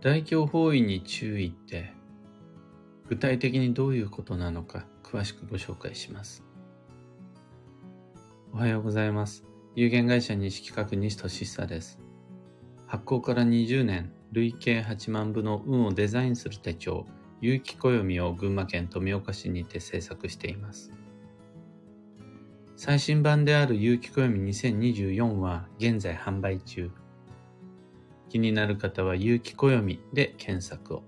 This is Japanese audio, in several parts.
大凶方位に注意って具体的にどういうことなのか詳しくご紹介します。おはようございます。有限会社西企画西俊久です。発行から20年、累計8万部の運をデザインする手帳、有機暦を群馬県富岡市にて制作しています。最新版である有機暦2024は現在販売中。気になる方は有機暦で検索を。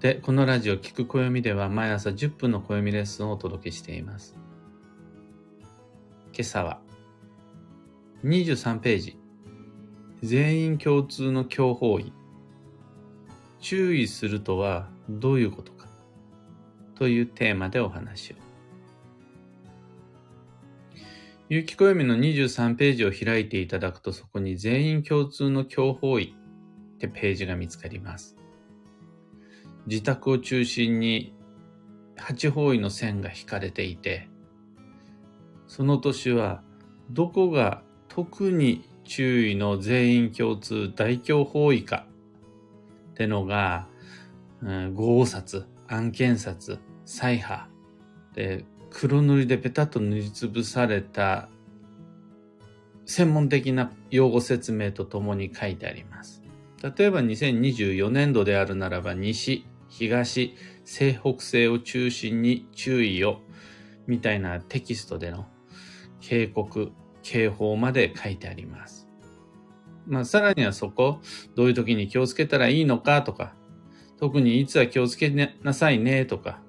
で、このラジオ聞く暦では毎朝10分の暦レッスンをお届けしています。今朝は23ページ全員共通の強法位注意するとはどういうことかというテーマでお話を。有機暦の23ページを開いていただくとそこに全員共通の強法位ってページが見つかります。自宅を中心に8方位の線が引かれていて、その年はどこが特に注意の全員共通大凶方位かってのが、うん、豪札、案件札、彩波で黒塗りでペタッと塗りつぶされた専門的な用語説明とともに書いてあります。例えば2024年度であるならば西、東、西北西を中心に注意をみたいなテキストでの警告、警報まで書いてあります。まあさらにはそこ、どういう時に気をつけたらいいのかとか、特にいつは気をつけなさいねとか、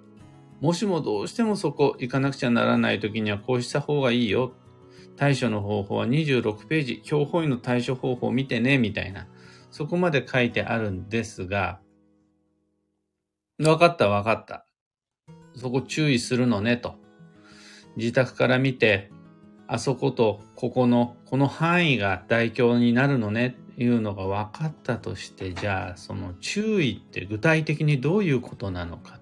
もしもどうしてもそこ行かなくちゃならない時にはこうした方がいいよ。対処の方法は26ページ、強法医の対処方法を見てね、みたいな。そこまで書いてあるんですが、わかったわかった。そこ注意するのね、と。自宅から見て、あそことここの、この範囲が代表になるのね、いうのが分かったとして、じゃあその注意って具体的にどういうことなのか。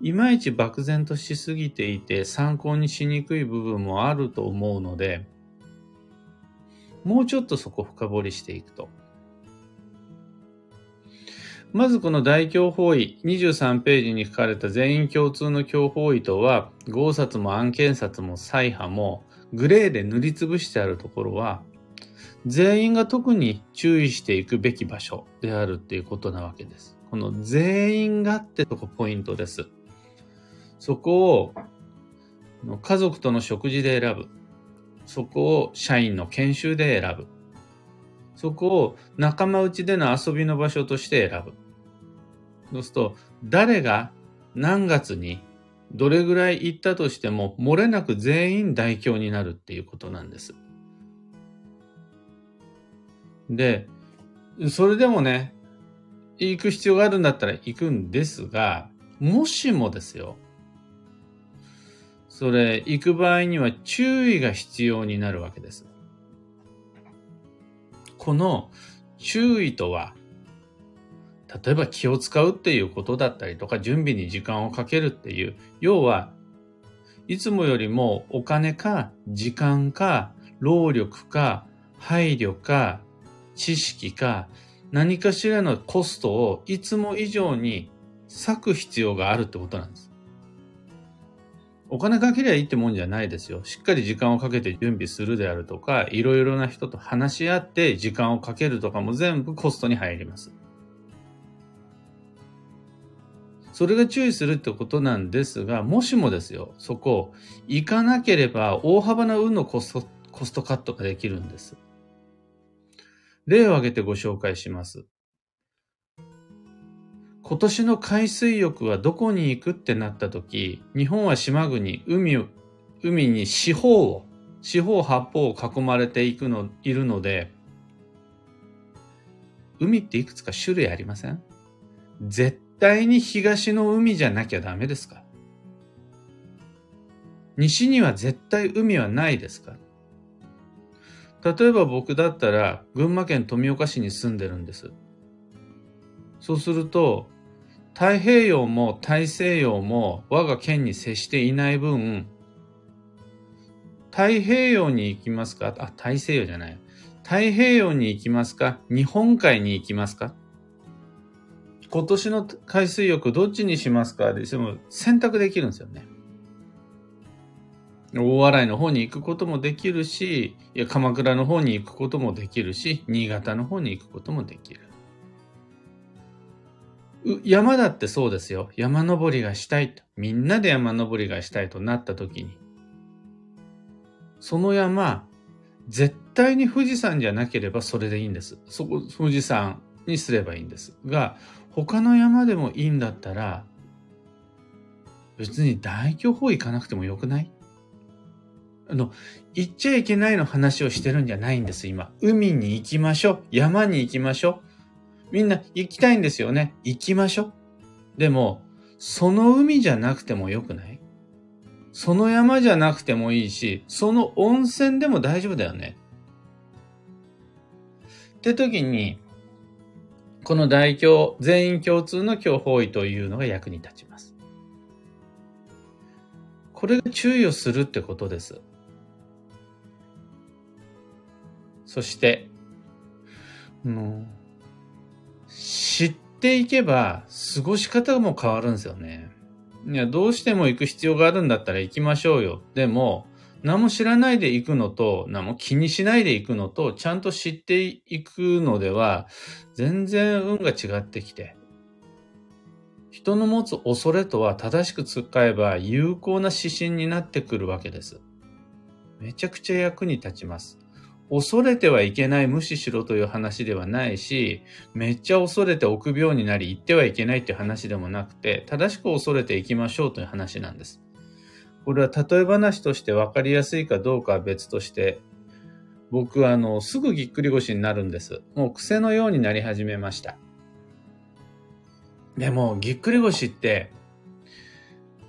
いまいち漠然としすぎていて参考にしにくい部分もあると思うので、もうちょっとそこ深掘りしていくと。まずこの大凶法位、23ページに書かれた全員共通の凶法位とは、合札も案件札も再破もグレーで塗りつぶしてあるところは、全員が特に注意していくべき場所であるっていうことなわけです。この全員がってとこポイントです。そこを家族との食事で選ぶ。そこを社員の研修で選ぶ。そこを仲間内での遊びの場所として選ぶ。そうすると、誰が何月にどれぐらい行ったとしても、漏れなく全員代表になるっていうことなんです。で、それでもね、行く必要があるんだったら行くんですが、もしもですよ、それ、行く場合には注意が必要になるわけです。この注意とは、例えば気を使うっていうことだったりとか、準備に時間をかけるっていう、要は、いつもよりもお金か時間か労力か配慮か知識か何かしらのコストをいつも以上に割く必要があるってことなんです。お金かけりゃいいってもんじゃないですよ。しっかり時間をかけて準備するであるとか、いろいろな人と話し合って時間をかけるとかも全部コストに入ります。それが注意するってことなんですが、もしもですよ、そこ、行かなければ大幅な運のコスト、コストカットができるんです。例を挙げてご紹介します。今年の海水浴はどこに行くってなった時、日本は島国、海、海に四方を、四方八方を囲まれていくの、いるので、海っていくつか種類ありません？絶対に東の海じゃなきゃダメですか？西には絶対海はないですか？例えば僕だったら群馬県富岡市に住んでるんです。そうすると、太平洋も大西洋も我が県に接していない分、太平洋に行きますか？あ、大西洋じゃない。太平洋に行きますか？日本海に行きますか？今年の海水浴どっちにしますか？でも選択できるんですよね。大洗の方に行くこともできるし、いや鎌倉の方に行くこともできるし、新潟の方に行くこともできる。山だってそうですよ。山登りがしたいと。みんなで山登りがしたいとなった時に、その山、絶対に富士山じゃなければそれでいいんです。そこ、富士山にすればいいんです。が、他の山でもいいんだったら、別に大巨峰行かなくてもよくない？あの、行っちゃいけないの話をしてるんじゃないんです、今。海に行きましょう。山に行きましょう。みんな行きたいんですよね。行きましょう。でも、その海じゃなくてもよくない？その山じゃなくてもいいし、その温泉でも大丈夫だよね。って時に、この大教、全員共通の教法医というのが役に立ちます。これが注意をするってことです。そして、もう、知っていけば過ごし方も変わるんですよね。いや、どうしても行く必要があるんだったら行きましょうよ。でも、何も知らないで行くのと、何も気にしないで行くのと、ちゃんと知っていくのでは、全然運が違ってきて、人の持つ恐れとは正しく使えば有効な指針になってくるわけです。めちゃくちゃ役に立ちます。恐れてはいけない無視しろという話ではないし、めっちゃ恐れて臆病になり行ってはいけないっていう話でもなくて、正しく恐れていきましょうという話なんです。これは例え話として分かりやすいかどうかは別として、僕はあの、すぐぎっくり腰になるんです。もう癖のようになり始めました。でも、ぎっくり腰って、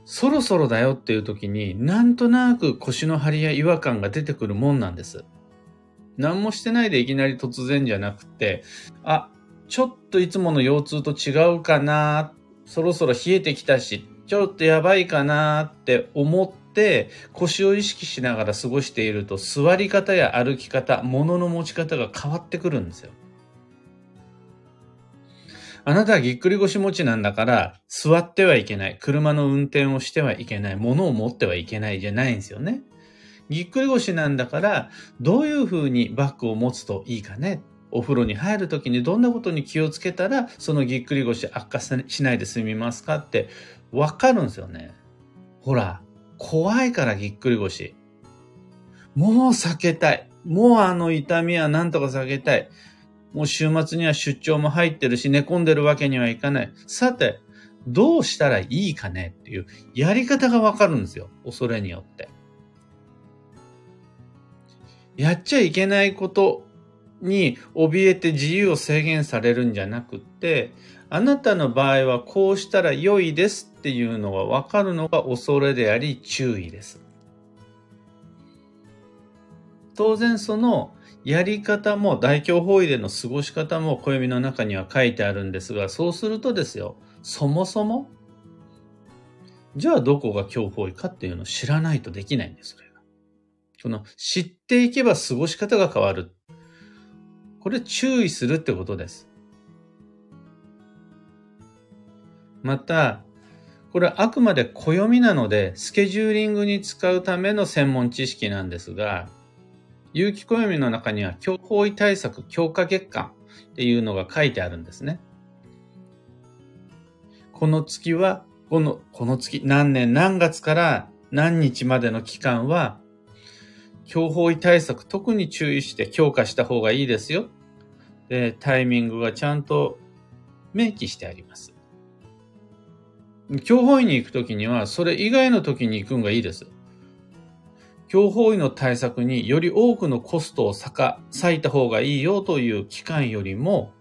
そろそろだよっていう時に、なんとなく腰の張りや違和感が出てくるもんなんです。何もしてないでいきなり突然じゃなくて、あ、ちょっといつもの腰痛と違うかな、そろそろ冷えてきたし、ちょっとやばいかなって思って腰を意識しながら過ごしていると座り方や歩き方、物の持ち方が変わってくるんですよ。あなたはぎっくり腰持ちなんだから座ってはいけない。車の運転をしてはいけない。物を持ってはいけないじゃないんですよね。ぎっくり腰なんだから、どういうふうにバッグを持つといいかね？お風呂に入るときにどんなことに気をつけたら、そのぎっくり腰悪化しないで済みますかってわかるんですよね。ほら、怖いからぎっくり腰。もう避けたい。もうあの痛みはなんとか避けたい。もう週末には出張も入ってるし、寝込んでるわけにはいかない。さて、どうしたらいいかねっていうやり方がわかるんですよ。恐れによって。やっちゃいけないことに怯えて自由を制限されるんじゃなくって、あなたの場合はこうしたら良いですっていうのが分かるのが恐れであり注意です。当然そのやり方も大凶方位での過ごし方も暦の中には書いてあるんですが、そうするとですよ、そもそも、じゃあどこが強方位かっていうのを知らないとできないんです、それこの知っていけば過ごし方が変わる。これ注意するってことです。また、これはあくまで暦なので、スケジューリングに使うための専門知識なんですが、有機暦の中には強法位対策強化月間っていうのが書いてあるんですね。この月は、この、この月、何年何月から何日までの期間は、強法位対策特に注意して強化した方がいいですよ。で、タイミングがちゃんと明記してあります。強法医に行くときには、それ以外の時に行くんがいいです。強法医の対策により多くのコストを割いた方がいいよという期間よりも、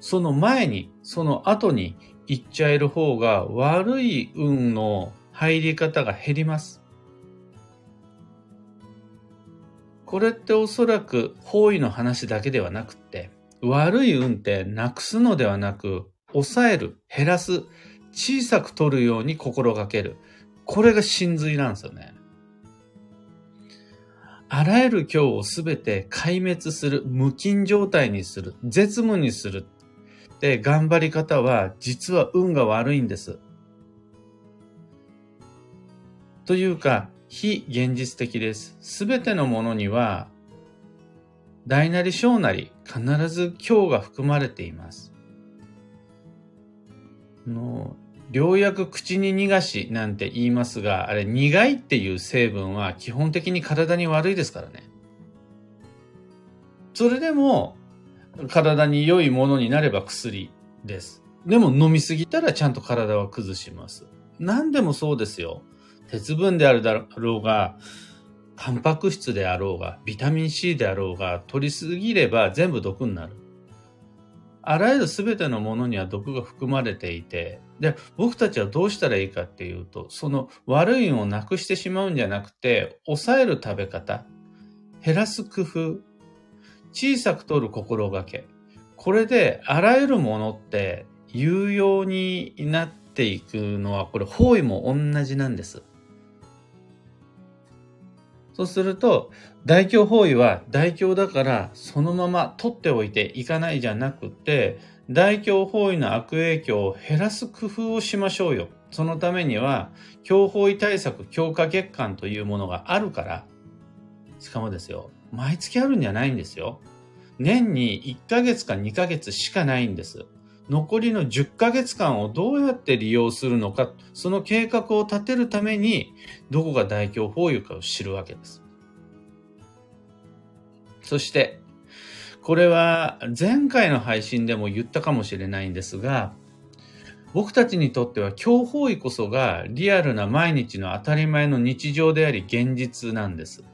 その前に、その後に行っちゃえる方が悪い運の入り方が減ります。これっておそらく方位の話だけではなくって、悪い運ってなくすのではなく、抑える、減らす、小さく取るように心がける。これが真髄なんですよね。あらゆる今日をすべて壊滅する、無菌状態にする、絶無にするって頑張り方は実は運が悪いんです。というか、非現実的です。すべてのものには、大なり小なり必ず今日が含まれています。の良薬口に逃がしなんて言いますが、あれ苦いっていう成分は基本的に体に悪いですからね。それでも体に良いものになれば薬です。でも飲みすぎたらちゃんと体は崩します。何でもそうですよ。鉄分であるだろうが、タンパク質であろうが、ビタミン C であろうが、取りすぎれば全部毒になる。あらゆる全てのものには毒が含まれていて、で、僕たちはどうしたらいいかっていうと、その悪いをなくしてしまうんじゃなくて、抑える食べ方、減らす工夫、小さく取る心がけ。これであらゆるものって有用になっていくのは、これ方位も同じなんです。そうすると、大凶方位は大凶だからそのまま取っておいていかないじゃなくて、大凶方位の悪影響を減らす工夫をしましょうよ。そのためには、強方位対策強化月間というものがあるから、しかもですよ、毎月あるんじゃないんですよ。年に1ヶ月か2ヶ月しかないんです。残りの10ヶ月間をどうやって利用するのか、その計画を立てるために、どこが大凶法油かを知るわけです。そして、これは前回の配信でも言ったかもしれないんですが、僕たちにとっては強法医こそがリアルな毎日の当たり前の日常であり現実なんです。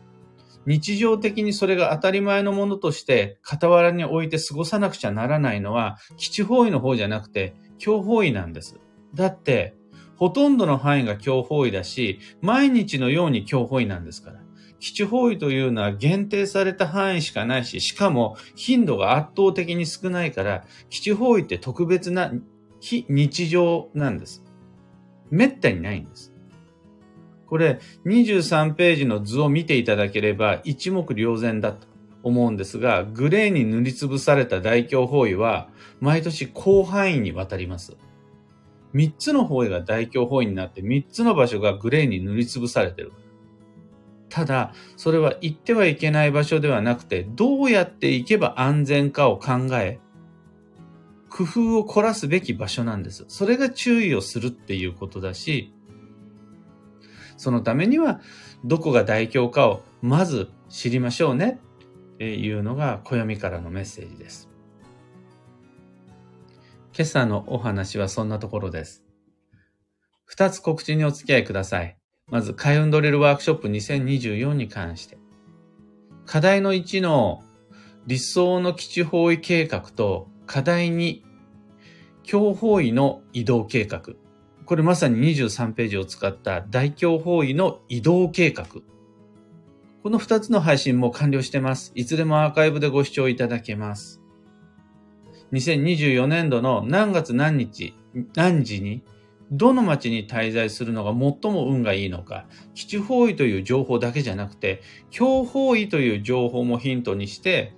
日常的にそれが当たり前のものとして傍らに置いて過ごさなくちゃならないのは基地方位の方じゃなくて強方位なんです。だって、ほとんどの範囲が強方位だし、毎日のように強方位なんですから。基地方位というのは限定された範囲しかないし、しかも頻度が圧倒的に少ないから、基地方位って特別な非日常なんです。めったにないんです。これ23ページの図を見ていただければ一目瞭然だと思うんですが、グレーに塗りつぶされた大胸方位は毎年広範囲にわたります。3つの方位が大胸方位になって3つの場所がグレーに塗りつぶされてる。ただ、それは行ってはいけない場所ではなくて、どうやって行けば安全かを考え、工夫を凝らすべき場所なんです。それが注意をするっていうことだし、そのためには、どこが大凶かをまず知りましょうねっていうのが暦からのメッセージです。今朝のお話はそんなところです。二つ告知にお付き合いください。まず、開運ドリルワークショップ2024に関して。課題の1の理想の基地方位計画と課題2、強方位の移動計画。これまさに23ページを使った大凶方位の移動計画。この2つの配信も完了してます。いつでもアーカイブでご視聴いただけます。2024年度の何月何日、何時に、どの町に滞在するのが最も運がいいのか、基地方位という情報だけじゃなくて、強方位という情報もヒントにして、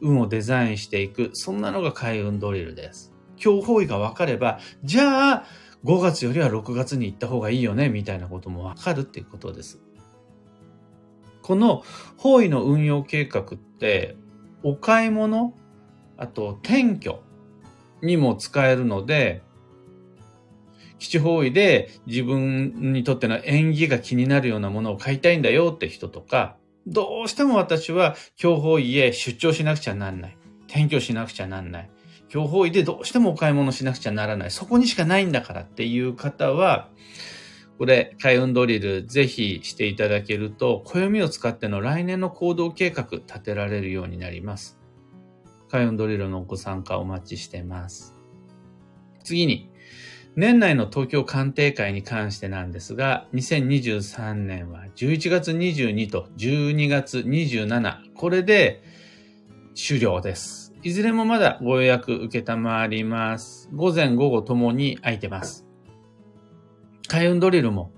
運をデザインしていく、そんなのが開運ドリルです。強方位が分かれば、じゃあ、5月よりは6月に行った方がいいよね、みたいなこともわかるっていうことです。この方位の運用計画って、お買い物、あと転居にも使えるので、基地方位で自分にとっての縁起が気になるようなものを買いたいんだよって人とか、どうしても私は強方位へ出張しなくちゃなんない。転居しなくちゃなんない。強法医でどうしてもお買い物しなくちゃならない。そこにしかないんだからっていう方は、これ、開運ドリルぜひしていただけると、暦を使っての来年の行動計画立てられるようになります。開運ドリルのご参加お待ちしてます。次に、年内の東京鑑定会に関してなんですが、2023年は11月22と12月27、これで終了です。いずれもまだご予約受けたまわります。午前午後ともに空いてます。開運ドリルも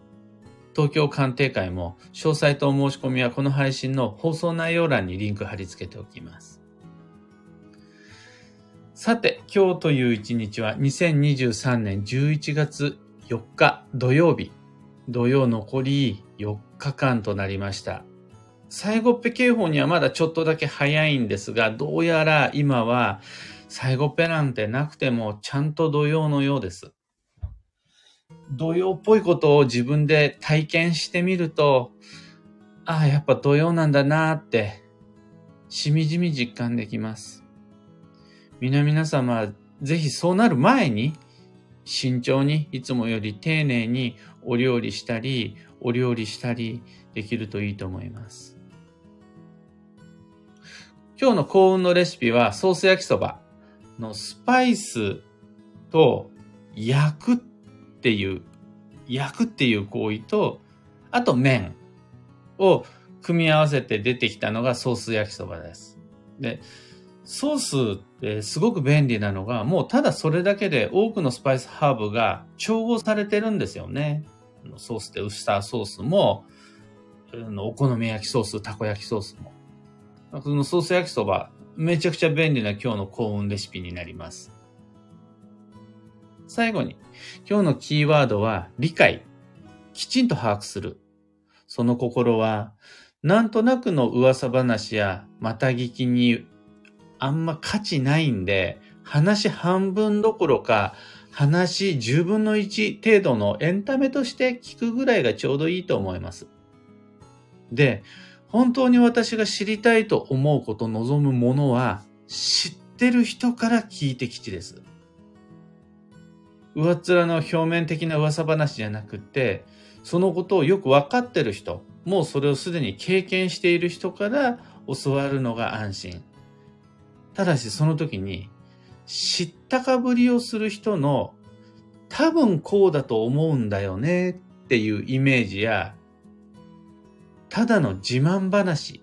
東京鑑定会も詳細とお申し込みはこの配信の放送内容欄にリンク貼り付けておきます。さて、今日という一日は2023年11月4日土曜日。土曜残り4日間となりました。最後っぺ警報にはまだちょっとだけ早いんですが、どうやら今は最後っぺなんてなくてもちゃんと土曜のようです。土曜っぽいことを自分で体験してみると、ああ、やっぱ土曜なんだなーって、しみじみ実感できます。皆々様、ぜひそうなる前に、慎重に、いつもより丁寧にお料理したり、お料理したりできるといいと思います。今日の幸運のレシピはソース焼きそばのスパイスと焼くっていう、焼くっていう行為と、あと麺を組み合わせて出てきたのがソース焼きそばです。で、ソースってすごく便利なのが、もうただそれだけで多くのスパイスハーブが調合されてるんですよね。ソースってウスターソースも、お好み焼きソース、たこ焼きソースも。そのソース焼きそば、めちゃくちゃ便利な今日の幸運レシピになります。最後に、今日のキーワードは理解。きちんと把握する。その心は、なんとなくの噂話やまた聞きにあんま価値ないんで、話半分どころか、話10分の1程度のエンタメとして聞くぐらいがちょうどいいと思います。で、本当に私が知りたいと思うこと、望むものは、知ってる人から聞いてきちです。上っ面の表面的な噂話じゃなくて、そのことをよくわかってる人、もうそれをすでに経験している人から教わるのが安心。ただしその時に知ったかぶりをする人の多分こうだと思うんだよねっていうイメージやただの自慢話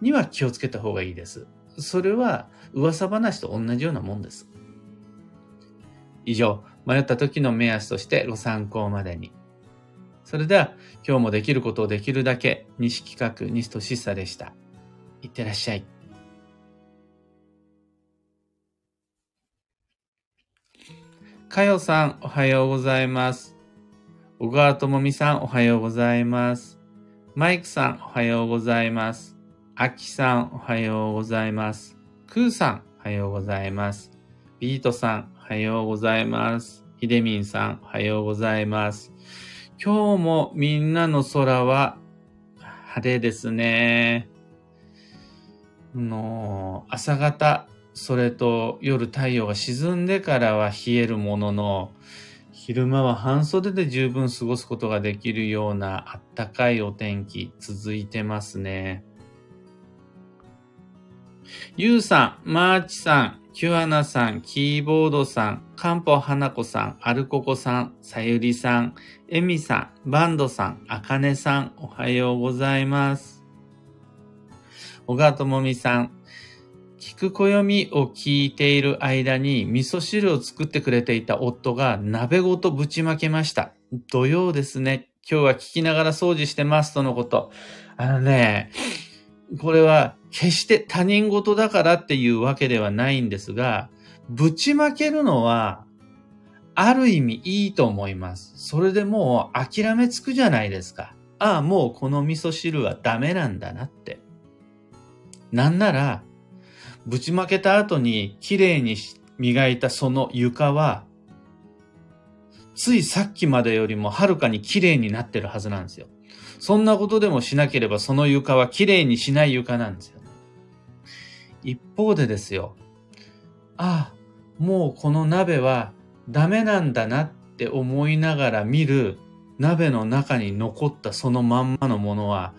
には気をつけた方がいいです。それは噂話と同じようなもんです。以上、迷った時の目安としてご参考までに。それでは、今日もできることをできるだけ、西企画、西俊久でした。いってらっしゃい。かよさん、おはようございます。小川智美さん、おはようございます。マイクさん、おはようございます。あきさん、おはようございます。くーさん、おはようございます。ビートさん、おはようございます。ひでみんさん、おはようございます。今日もみんなの空は晴れですね。の朝方、それと夜太陽が沈んでからは冷えるものの、昼間は半袖で十分過ごすことができるようなあったかいお天気続いてますね。ゆうさん、マーチさん、キュアナさん、キーボードさん、カンポ花子さん、アルココさん、さゆりさん、エミさん、バンドさん、あかねさん、おはようございます。小川智美さん、聞く暦を聞いている間に味噌汁を作ってくれていた夫が鍋ごとぶちまけました。土曜ですね。今日は聞きながら掃除してますとのこと。あのね、これは決して他人事だからっていうわけではないんですが、ぶちまけるのはある意味いいと思います。それでもう諦めつくじゃないですか。ああ、もうこの味噌汁はダメなんだなって。なんなら、ぶちまけた後に綺麗に磨いたその床は、ついさっきまでよりもはるかに綺麗になってるはずなんですよ。そんなことでもしなければその床は綺麗にしない床なんですよ。一方でですよ。ああ、もうこの鍋はダメなんだなって思いながら見る鍋の中に残ったそのまんまのものは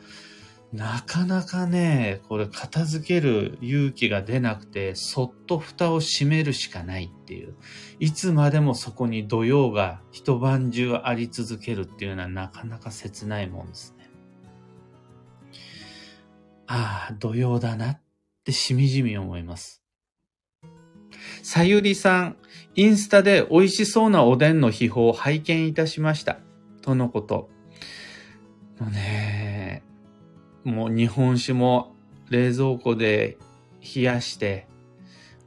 なかなかね、これ片付ける勇気が出なくて、そっと蓋を閉めるしかないっていう。いつまでもそこに土曜が一晩中あり続けるっていうのはなかなか切ないもんですね。ああ、土曜だなってしみじみ思います。さゆりさん、インスタで美味しそうなおでんの秘宝を拝見いたしました。とのこと。もうね、もう日本酒も冷蔵庫で冷やして、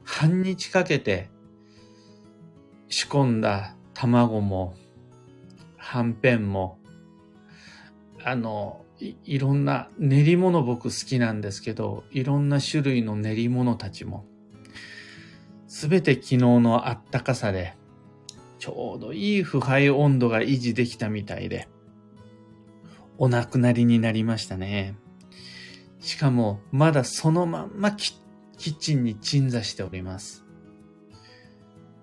半日かけて仕込んだ卵も、はんぺんも、あの、いいろんな練り物僕好きなんですけど、いろんな種類の練り物たちも、すべて昨日のあったかさで、ちょうどいい腐敗温度が維持できたみたいで、お亡くなりになりましたね。しかも、まだそのまんまキッチンに鎮座しております。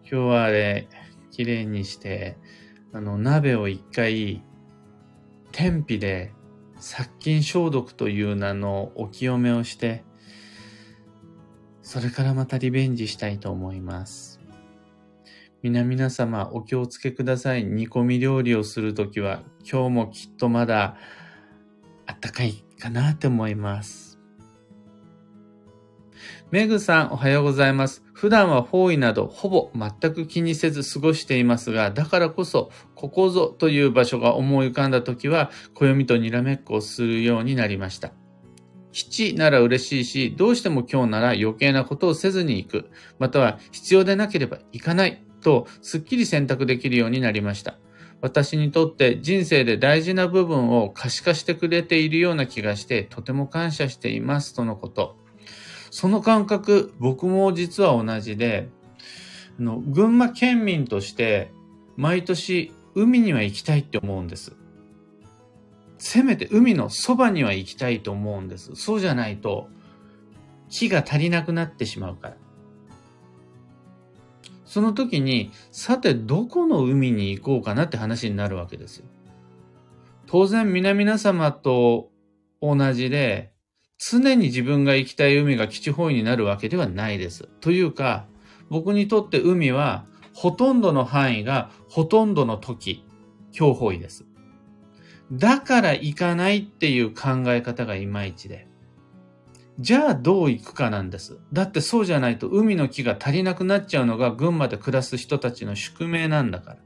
今日はあれ、綺麗にして、あの、鍋を一回、天日で殺菌消毒という名のお清めをして、それからまたリベンジしたいと思います。皆々様お気をつけください。煮込み料理をするときは今日もきっとまだあったかいかなって思います。メグさんおはようございます。普段は方位などほぼ全く気にせず過ごしていますが、だからこそ、ここぞという場所が思い浮かんだ時は、暦とにらめっこをするようになりました。七なら嬉しいし、どうしても今日なら余計なことをせずに行く、または必要でなければ行かないと、すっきり選択できるようになりました。私にとって人生で大事な部分を可視化してくれているような気がして、とても感謝していますとのこと。その感覚、僕も実は同じで、あの群馬県民として毎年海には行きたいって思うんです。せめて海のそばには行きたいと思うんです。そうじゃないと木が足りなくなってしまうから。その時に、さてどこの海に行こうかなって話になるわけですよ。当然皆々様と同じで、常に自分が行きたい海が基地方位になるわけではないです。というか、僕にとって海はほとんどの範囲がほとんどの時、強方位です。だから行かないっていう考え方がいまいちで。じゃあどう行くかなんです。だってそうじゃないと海の木が足りなくなっちゃうのが群馬で暮らす人たちの宿命なんだから。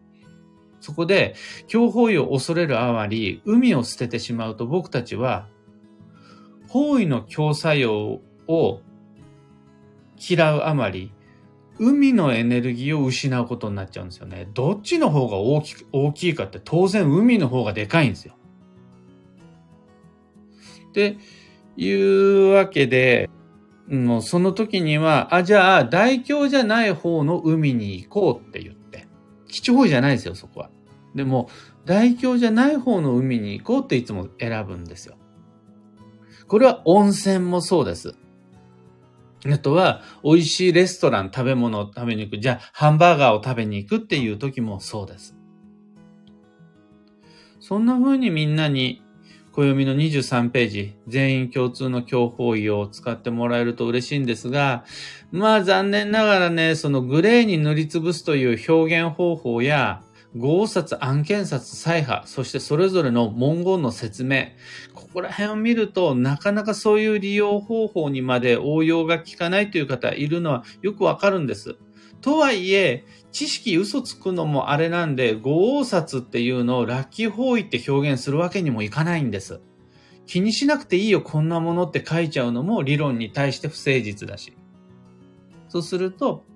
そこで、強方位を恐れるあまり、海を捨ててしまうと僕たちは方位の強作用を嫌うあまり、海のエネルギーを失うことになっちゃうんですよね。どっちの方が大き大きいかって当然海の方がでかいんですよ。で、いうわけで、もうその時には、あ、じゃあ大凶じゃない方の海に行こうって言って。基地方じゃないですよ、そこは。でも、大凶じゃない方の海に行こうっていつも選ぶんですよ。これは温泉もそうです。あとは、美味しいレストラン、食べ物を食べに行く。じゃあ、ハンバーガーを食べに行くっていう時もそうです。そんな風にみんなに、暦の23ページ、全員共通の強法位を使ってもらえると嬉しいんですが、まあ残念ながらね、そのグレーに塗りつぶすという表現方法や、合札、案件札、再破、そしてそれぞれの文言の説明。ここら辺を見ると、なかなかそういう利用方法にまで応用が効かないという方いるのはよくわかるんです。とはいえ、知識嘘つくのもあれなんで、合札っていうのをラッキー方位って表現するわけにもいかないんです。気にしなくていいよ、こんなものって書いちゃうのも理論に対して不誠実だし。そうすると、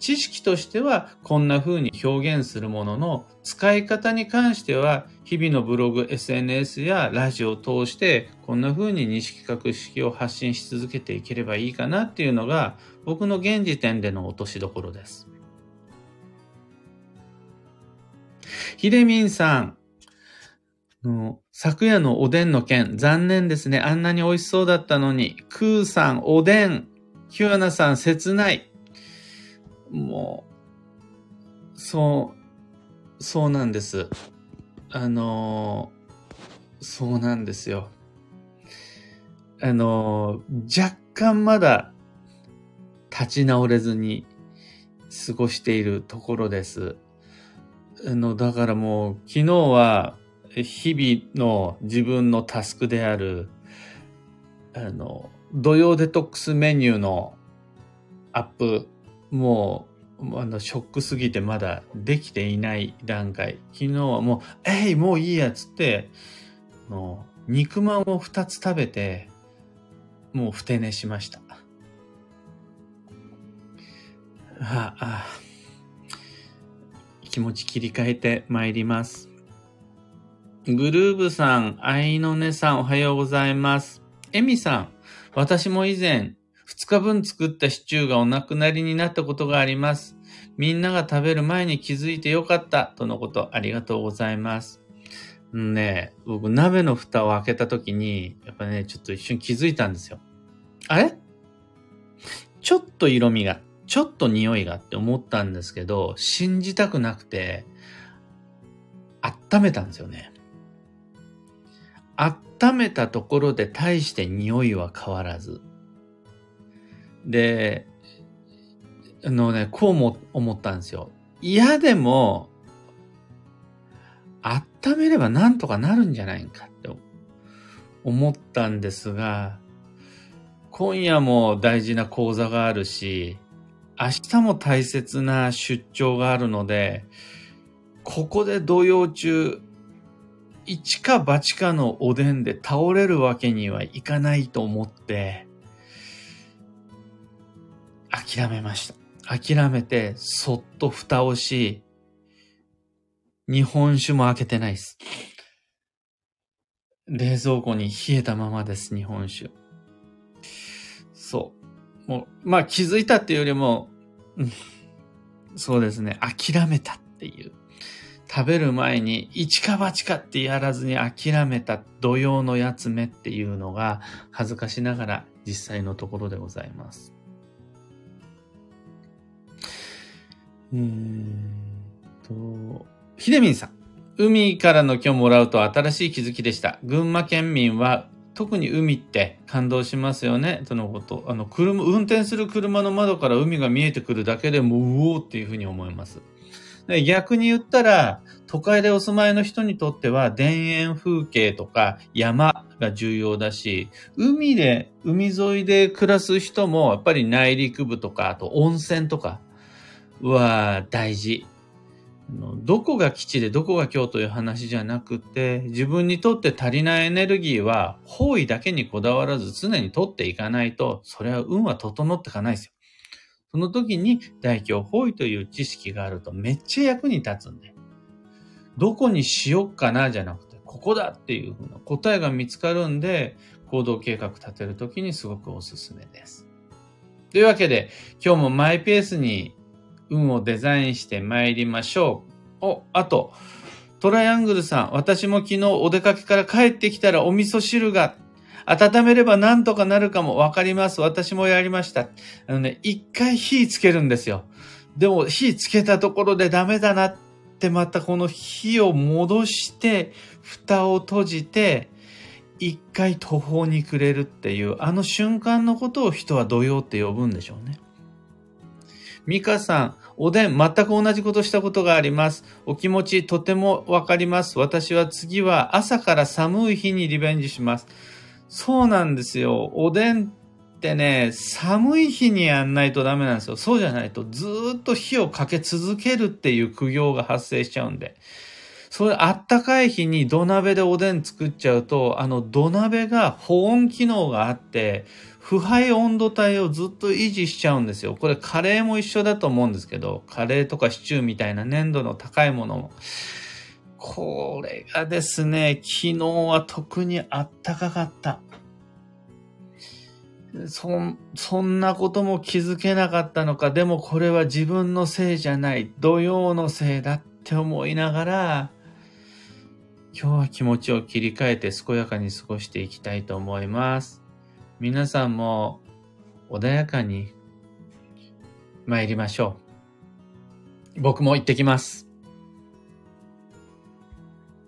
知識としてはこんな風に表現するものの使い方に関しては日々のブログ、SNS やラジオを通してこんな風に認識格式を発信し続けていければいいかなっていうのが僕の現時点での落としどころです。ひでみんさん、昨夜のおでんの件、残念ですね。あんなに美味しそうだったのに。クーさん、おでん。キュアナさん、切ない。もう、そう、そうなんです。あの、そうなんですよ。あの、若干まだ立ち直れずに過ごしているところです。の、だからもう昨日は日々の自分のタスクである、あの、土曜デトックスメニューのアップもう、あの、ショックすぎてまだできていない段階。昨日はもう、えい、もういいやつって、の肉まんを2つ食べて、もうふて寝しました。ああ気持ち切り替えて参ります。グルーブさん、愛のねさんおはようございます。エミさん、私も以前、2日分作ったシチューがお亡くなりになったことがあります。みんなが食べる前に気づいてよかった、とのことありがとうございます。ね、僕、鍋の蓋を開けた時に、やっぱね、ちょっと一瞬気づいたんですよ。あれ？ちょっと色味が、ちょっと匂いがって思ったんですけど、信じたくなくて、温めたんですよね。温めたところで大して匂いは変わらず。で、あのね、こうも思ったんですよ。嫌でも、温めればなんとかなるんじゃないかって思ったんですが、今夜も大事な講座があるし、明日も大切な出張があるので、ここで土曜中、一か八かのおでんで倒れるわけにはいかないと思って、諦めました。諦めて、そっと蓋をし、日本酒も開けてないです。冷蔵庫に冷えたままです、日本酒。そう。もう、まあ気づいたっていうよりも、そうですね、諦めたっていう。食べる前に一か八かってやらずに諦めた土曜のやつ目っていうのが恥ずかしながら実際のところでございます。えーと、ひでみんさん。海からの今日もらうと新しい気づきでした。群馬県民は特に海って感動しますよね。とのこと。あの、車、運転する車の窓から海が見えてくるだけでもうおーっていうふうに思います。で逆に言ったら、都会でお住まいの人にとっては田園風景とか山が重要だし、海で、海沿いで暮らす人もやっぱり内陸部とか、あと温泉とかは大事。どこが基地でどこが今日という話じゃなくて、自分にとって足りないエネルギーは方位だけにこだわらず常に取っていかないと、それは運は整っていかないですよ。その時に大胸方位という知識があるとめっちゃ役に立つんで。どこにしよっかなじゃなくて、ここだっていうふうな答えが見つかるんで、行動計画立てるときにすごくおすすめです。というわけで、今日もマイペースに運をデザインして参りましょう。お、あと、トライアングルさん、私も昨日お出かけから帰ってきたらお味噌汁が温めればなんとかなるかもわかります。私もやりました。あのね、一回火つけるんですよ。でも火つけたところでダメだなってまたこの火を戻して、蓋を閉じて、一回途方に暮れるっていう、あの瞬間のことを人は土曜って呼ぶんでしょうね。ミカさん、おでん、全く同じことしたことがあります。お気持ちとてもわかります。私は次は朝から寒い日にリベンジします。そうなんですよ。おでんってね、寒い日にやんないとダメなんですよ。そうじゃないとずっと火をかけ続けるっていう苦行が発生しちゃうんで。それあったかい日に土鍋でおでん作っちゃうと、あの土鍋が保温機能があって、腐敗温度帯をずっと維持しちゃうんですよ。これカレーも一緒だと思うんですけど、カレーとかシチューみたいな粘度の高いものも。これがですね、昨日は特にあったかかった。そ、そんなことも気づけなかったのか、でもこれは自分のせいじゃない、土曜のせいだって思いながら、今日は気持ちを切り替えて健やかに過ごしていきたいと思います。皆さんも穏やかに参りましょう。僕も行ってきます。